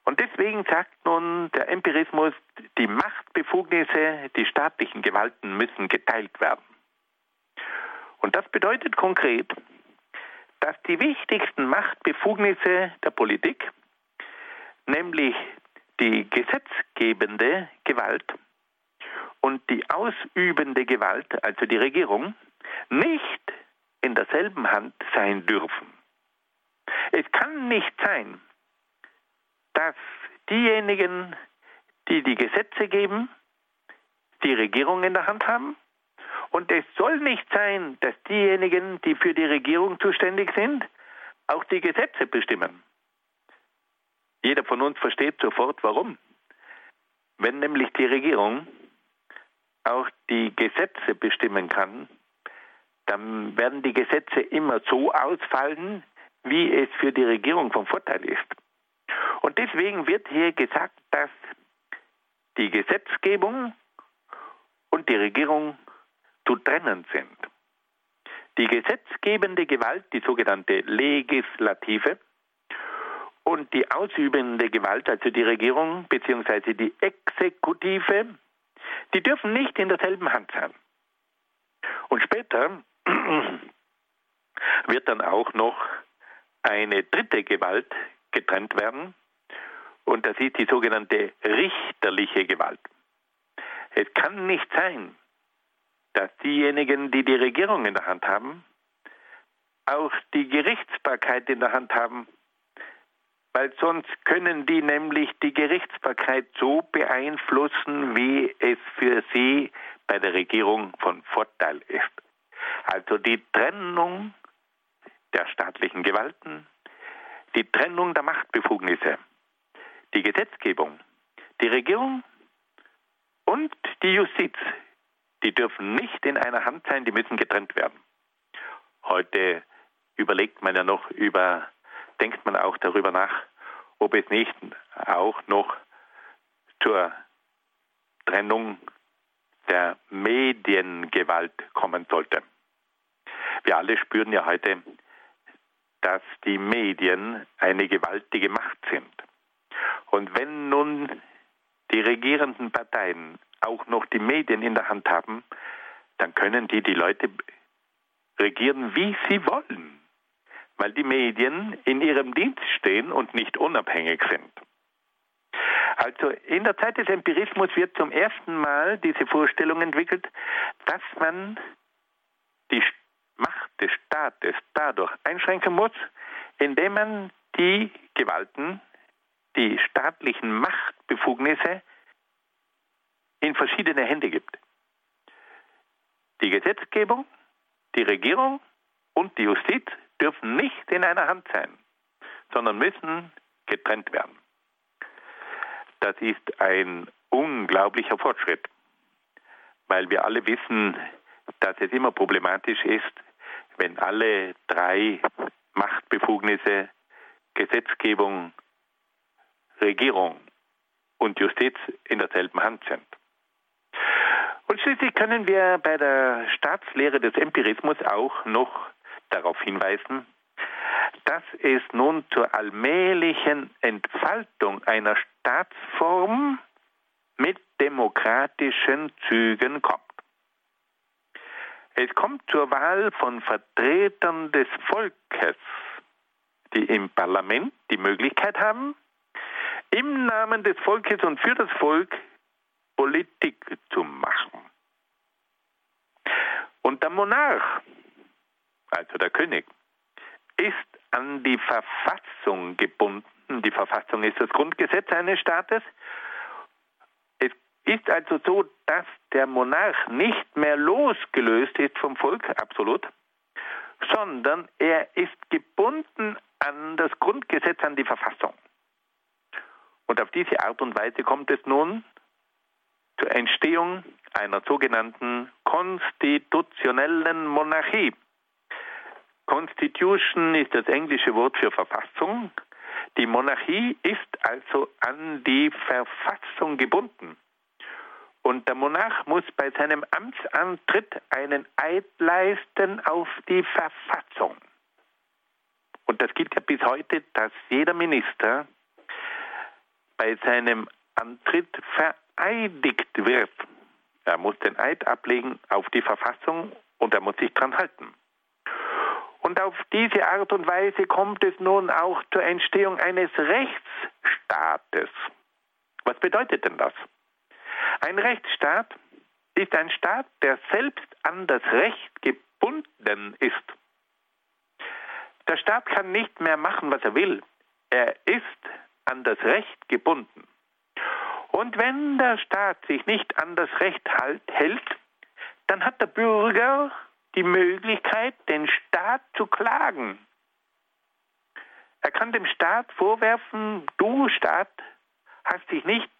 Und deswegen sagt nun der Empirismus, die Machtbefugnisse, die staatlichen Gewalten müssen geteilt werden. Und das bedeutet konkret, dass die wichtigsten Machtbefugnisse der Politik, nämlich die gesetzgebende Gewalt und die ausübende Gewalt, also die Regierung, nicht in derselben Hand sein dürfen. Es kann nicht sein, dass diejenigen, die die Gesetze geben, die Regierung in der Hand haben. Und es soll nicht sein, dass diejenigen, die für die Regierung zuständig sind, auch die Gesetze bestimmen. Jeder von uns versteht sofort, warum. Wenn nämlich die Regierung auch die Gesetze bestimmen kann, dann werden die Gesetze immer so ausfallen, wie es für die Regierung von Vorteil ist. Und deswegen wird hier gesagt, dass die Gesetzgebung und die Regierung zu trennen sind. Die gesetzgebende Gewalt, die sogenannte Legislative, und die ausübende Gewalt, also die Regierung bzw. die Exekutive, die dürfen nicht in derselben Hand sein. Und später wird dann auch noch eine dritte Gewalt getrennt werden, und das ist die sogenannte richterliche Gewalt. Es kann nicht sein, dass diejenigen, die die Regierung in der Hand haben, auch die Gerichtsbarkeit in der Hand haben, weil sonst können die nämlich die Gerichtsbarkeit so beeinflussen, wie es für sie bei der Regierung von Vorteil ist. Also die Trennung der staatlichen Gewalten, die Trennung der Machtbefugnisse die Gesetzgebung, die Regierung und die Justiz, die dürfen nicht in einer Hand sein, die müssen getrennt werden. Heute überlegt man ja noch über, denkt man auch darüber nach, ob es nicht auch noch zur Trennung der Mediengewalt kommen sollte. Wir alle spüren ja heute, dass die Medien eine gewaltige Macht sind. Und wenn nun die regierenden Parteien auch noch die Medien in der Hand haben, dann können die die Leute regieren, wie sie wollen, weil die Medien in ihrem Dienst stehen und nicht unabhängig sind. Also in der Zeit des Empirismus wird zum ersten Mal diese Vorstellung entwickelt, dass man die Macht des Staates dadurch einschränken muss, indem man die Gewalten die staatlichen Machtbefugnisse in verschiedene Hände gibt. Die Gesetzgebung, die Regierung und die Justiz dürfen nicht in einer Hand sein, sondern müssen getrennt werden. Das ist ein unglaublicher Fortschritt, weil wir alle wissen, dass es immer problematisch ist, wenn alle drei Machtbefugnisse, Gesetzgebung, Regierung und Justiz in derselben Hand sind. Und schließlich können wir bei der Staatslehre des Empirismus auch noch darauf hinweisen, dass es nun zur allmählichen Entfaltung einer Staatsform mit demokratischen Zügen kommt. Es kommt zur Wahl von Vertretern des Volkes, die im Parlament die Möglichkeit haben, im Namen des Volkes und für das Volk Politik zu machen. Und der Monarch, also der König, ist an die Verfassung gebunden. Die Verfassung ist das Grundgesetz eines Staates. Es ist also so, dass der Monarch nicht mehr losgelöst ist vom Volk, absolut, sondern er ist gebunden an das Grundgesetz, an die Verfassung. Und auf diese Art und Weise kommt es nun zur Entstehung einer sogenannten konstitutionellen Monarchie. Constitution ist das englische Wort für Verfassung. Die Monarchie ist also an die Verfassung gebunden. Und der Monarch muss bei seinem Amtsantritt einen Eid leisten auf die Verfassung. Und das gilt ja bis heute, dass jeder Minister bei seinem Antritt vereidigt wird. Er muss den Eid ablegen auf die Verfassung und er muss sich dran halten. Und auf diese Art und Weise kommt es nun auch zur Entstehung eines Rechtsstaates. Was bedeutet denn das? Ein Rechtsstaat ist ein Staat, der selbst an das Recht gebunden ist. Der Staat kann nicht mehr machen, was er will. Er ist an das Recht gebunden. Und wenn der Staat sich nicht an das Recht halt, hält, dann hat der Bürger die Möglichkeit, den Staat zu klagen. Er kann dem Staat vorwerfen, du Staat hast dich nicht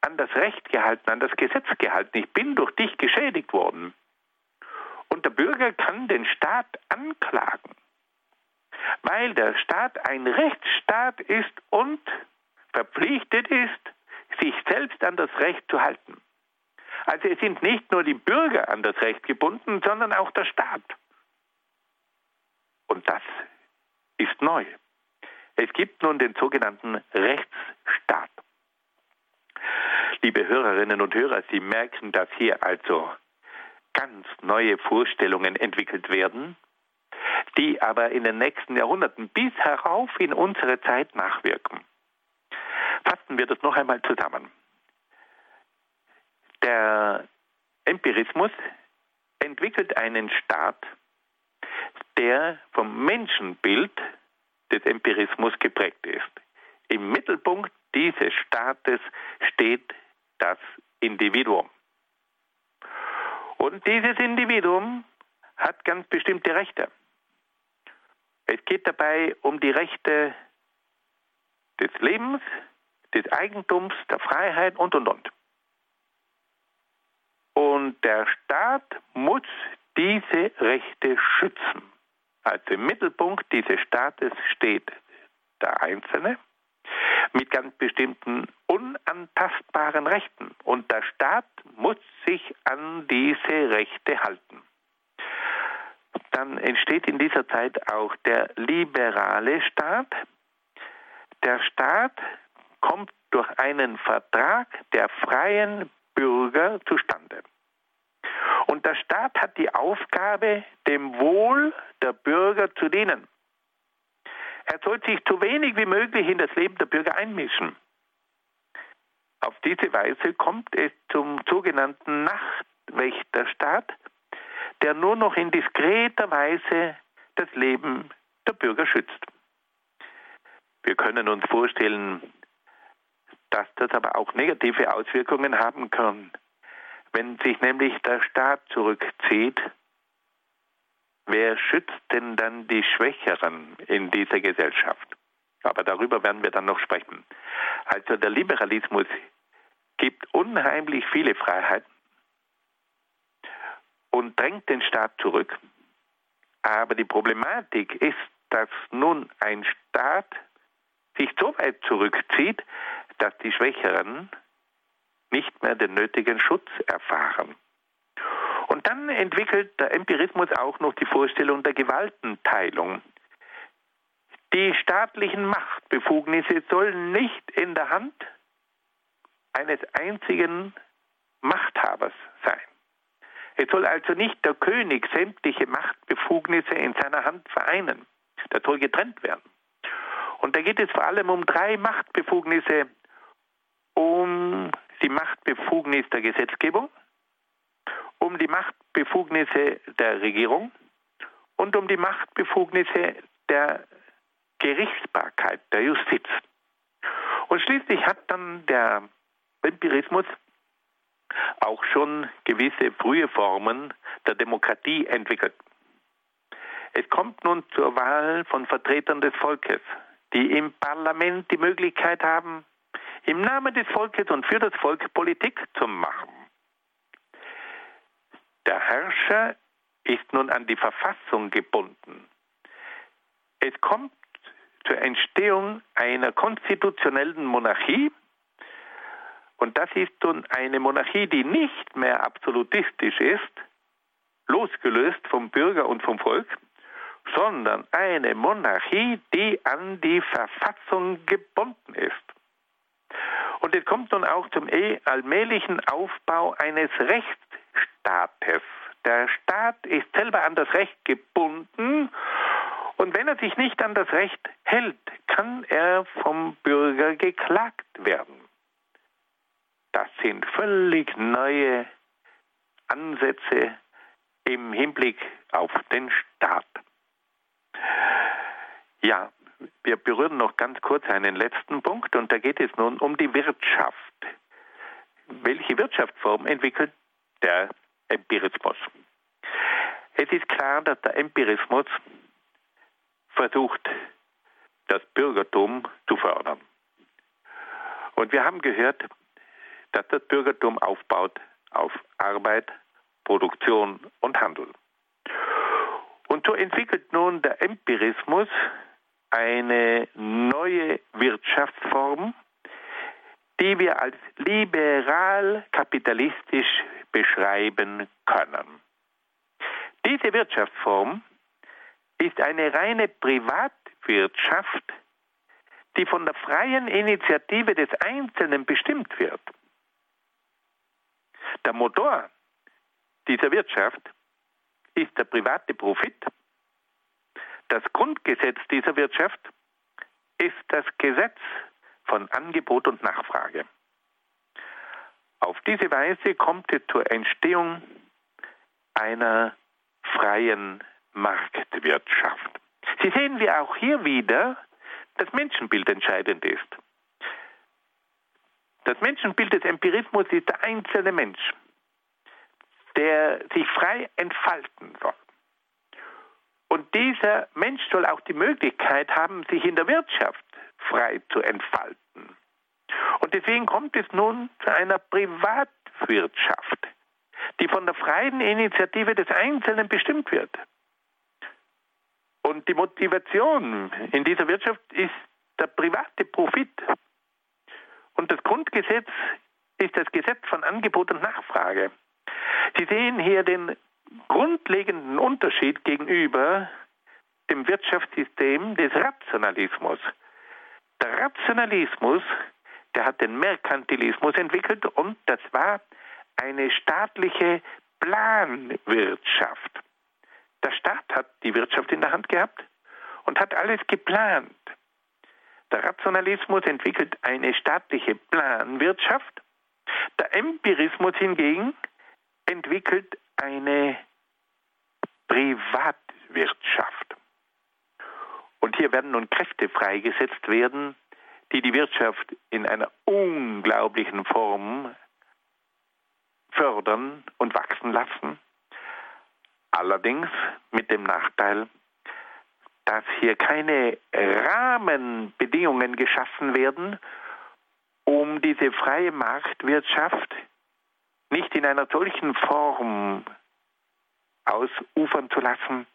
an das Recht gehalten, an das Gesetz gehalten. Ich bin durch dich geschädigt worden. Und der Bürger kann den Staat anklagen, weil der Staat ein Rechtsstaat ist und verpflichtet ist, sich selbst an das Recht zu halten. Also es sind nicht nur die Bürger an das Recht gebunden, sondern auch der Staat. Und das ist neu. Es gibt nun den sogenannten Rechtsstaat. Liebe Hörerinnen und Hörer, Sie merken, dass hier also ganz neue Vorstellungen entwickelt werden, die aber in den nächsten Jahrhunderten bis herauf in unsere Zeit nachwirken. Fassen wir das noch einmal zusammen. Der Empirismus entwickelt einen Staat, der vom Menschenbild des Empirismus geprägt ist. Im Mittelpunkt dieses Staates steht das Individuum. Und dieses Individuum hat ganz bestimmte Rechte. Es geht dabei um die Rechte des Lebens, des Eigentums, der Freiheit und, und, und. Und der Staat muss diese Rechte schützen. Also im Mittelpunkt dieses Staates steht der Einzelne mit ganz bestimmten unantastbaren Rechten. Und der Staat muss sich an diese Rechte halten. Dann entsteht in dieser Zeit auch der liberale Staat. Der Staat kommt durch einen Vertrag der freien Bürger zustande. Und der Staat hat die Aufgabe, dem Wohl der Bürger zu dienen. Er soll sich so wenig wie möglich in das Leben der Bürger einmischen. Auf diese Weise kommt es zum sogenannten Nachtwächterstaat, der nur noch in diskreter Weise das Leben der Bürger schützt. Wir können uns vorstellen, dass das aber auch negative Auswirkungen haben kann. Wenn sich nämlich der Staat zurückzieht, wer schützt denn dann die Schwächeren in dieser Gesellschaft? Aber darüber werden wir dann noch sprechen. Also der Liberalismus gibt unheimlich viele Freiheiten und drängt den Staat zurück. Aber die Problematik ist, dass nun ein Staat sich so weit zurückzieht, dass die Schwächeren nicht mehr den nötigen Schutz erfahren. Und dann entwickelt der Empirismus auch noch die Vorstellung der Gewaltenteilung. Die staatlichen Machtbefugnisse sollen nicht in der Hand eines einzigen Machthabers sein. Es soll also nicht der König sämtliche Machtbefugnisse in seiner Hand vereinen. Das soll getrennt werden. Und da geht es vor allem um drei Machtbefugnisse, um die Machtbefugnis der Gesetzgebung, um die Machtbefugnisse der Regierung und um die Machtbefugnisse der Gerichtsbarkeit, der Justiz. Und schließlich hat dann der Empirismus auch schon gewisse frühe Formen der Demokratie entwickelt. Es kommt nun zur Wahl von Vertretern des Volkes, die im Parlament die Möglichkeit haben, im Namen des Volkes und für das Volk Politik zu machen. Der Herrscher ist nun an die Verfassung gebunden. Es kommt zur Entstehung einer konstitutionellen Monarchie, und das ist nun eine Monarchie, die nicht mehr absolutistisch ist, losgelöst vom Bürger und vom Volk, sondern eine Monarchie, die an die Verfassung gebunden ist. Und es kommt nun auch zum eh allmählichen Aufbau eines Rechtsstaates. Der Staat ist selber an das Recht gebunden und wenn er sich nicht an das Recht hält, kann er vom Bürger geklagt werden. Das sind völlig neue Ansätze im Hinblick auf den Staat. Ja, wir berühren noch ganz kurz einen letzten Punkt und da geht es nun um die Wirtschaft. Welche Wirtschaftsform entwickelt der Empirismus? Es ist klar, dass der Empirismus versucht, das Bürgertum zu fördern. Und wir haben gehört, dass das Bürgertum aufbaut auf Arbeit, Produktion und Handel. Und so entwickelt nun der Empirismus eine neue Wirtschaftsform, die wir als liberal-kapitalistisch beschreiben können. Diese Wirtschaftsform ist eine reine Privatwirtschaft, die von der freien Initiative des Einzelnen bestimmt wird. Der Motor dieser Wirtschaft ist der private Profit. Das Grundgesetz dieser Wirtschaft ist das Gesetz von Angebot und Nachfrage. Auf diese Weise kommt es zur Entstehung einer freien Marktwirtschaft. Sie sehen wir auch hier wieder, das Menschenbild entscheidend ist. Das Menschenbild des Empirismus ist der einzelne Mensch der sich frei entfalten soll. Und dieser Mensch soll auch die Möglichkeit haben, sich in der Wirtschaft frei zu entfalten. Und deswegen kommt es nun zu einer Privatwirtschaft, die von der freien Initiative des Einzelnen bestimmt wird. Und die Motivation in dieser Wirtschaft ist der private Profit. Und das Grundgesetz ist das Gesetz von Angebot und Nachfrage. Sie sehen hier den grundlegenden Unterschied gegenüber dem Wirtschaftssystem des Rationalismus. Der Rationalismus, der hat den Merkantilismus entwickelt und das war eine staatliche Planwirtschaft. Der Staat hat die Wirtschaft in der Hand gehabt und hat alles geplant. Der Rationalismus entwickelt eine staatliche Planwirtschaft. Der Empirismus hingegen entwickelt eine Privatwirtschaft. Und hier werden nun Kräfte freigesetzt werden, die die Wirtschaft in einer unglaublichen Form fördern und wachsen lassen. Allerdings mit dem Nachteil, dass hier keine Rahmenbedingungen geschaffen werden, um diese freie Marktwirtschaft nicht in einer solchen Form ausufern zu lassen,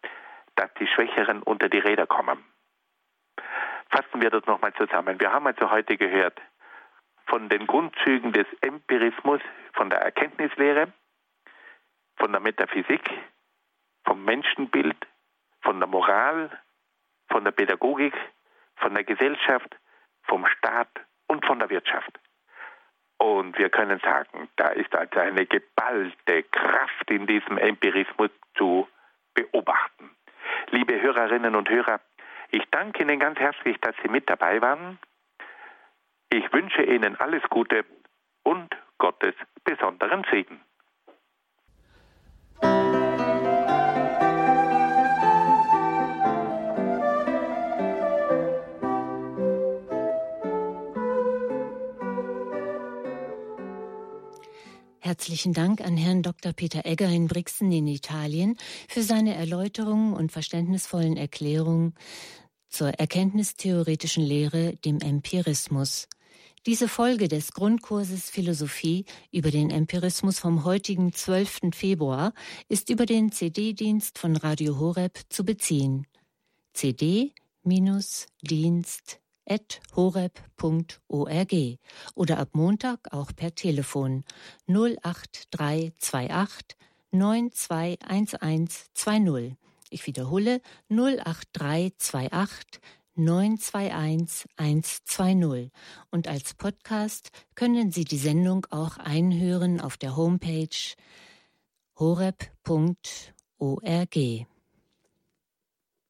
dass die Schwächeren unter die Räder kommen. Fassen wir das nochmal zusammen. Wir haben also heute gehört von den Grundzügen des Empirismus, von der Erkenntnislehre, von der Metaphysik, vom Menschenbild, von der Moral, von der Pädagogik, von der Gesellschaft, vom Staat und von der Wirtschaft. Und wir können sagen, da ist also eine geballte Kraft in diesem Empirismus zu beobachten. Liebe Hörerinnen und Hörer, ich danke Ihnen ganz herzlich, dass Sie mit dabei waren. Ich wünsche Ihnen alles Gute und Gottes besonderen Segen. Herzlichen Dank an Herrn Dr. Peter Egger in Brixen in Italien für seine Erläuterungen und verständnisvollen Erklärungen zur erkenntnistheoretischen Lehre, dem Empirismus. Diese Folge des Grundkurses Philosophie über den Empirismus vom heutigen 12. Februar ist über den CD-Dienst von Radio Horeb zu beziehen. CD-Dienst.horeb.org oder ab Montag auch per Telefon 08328 921120. Ich wiederhole 08328 921 120. Und als Podcast können Sie die Sendung auch einhören auf der Homepage horeb.org.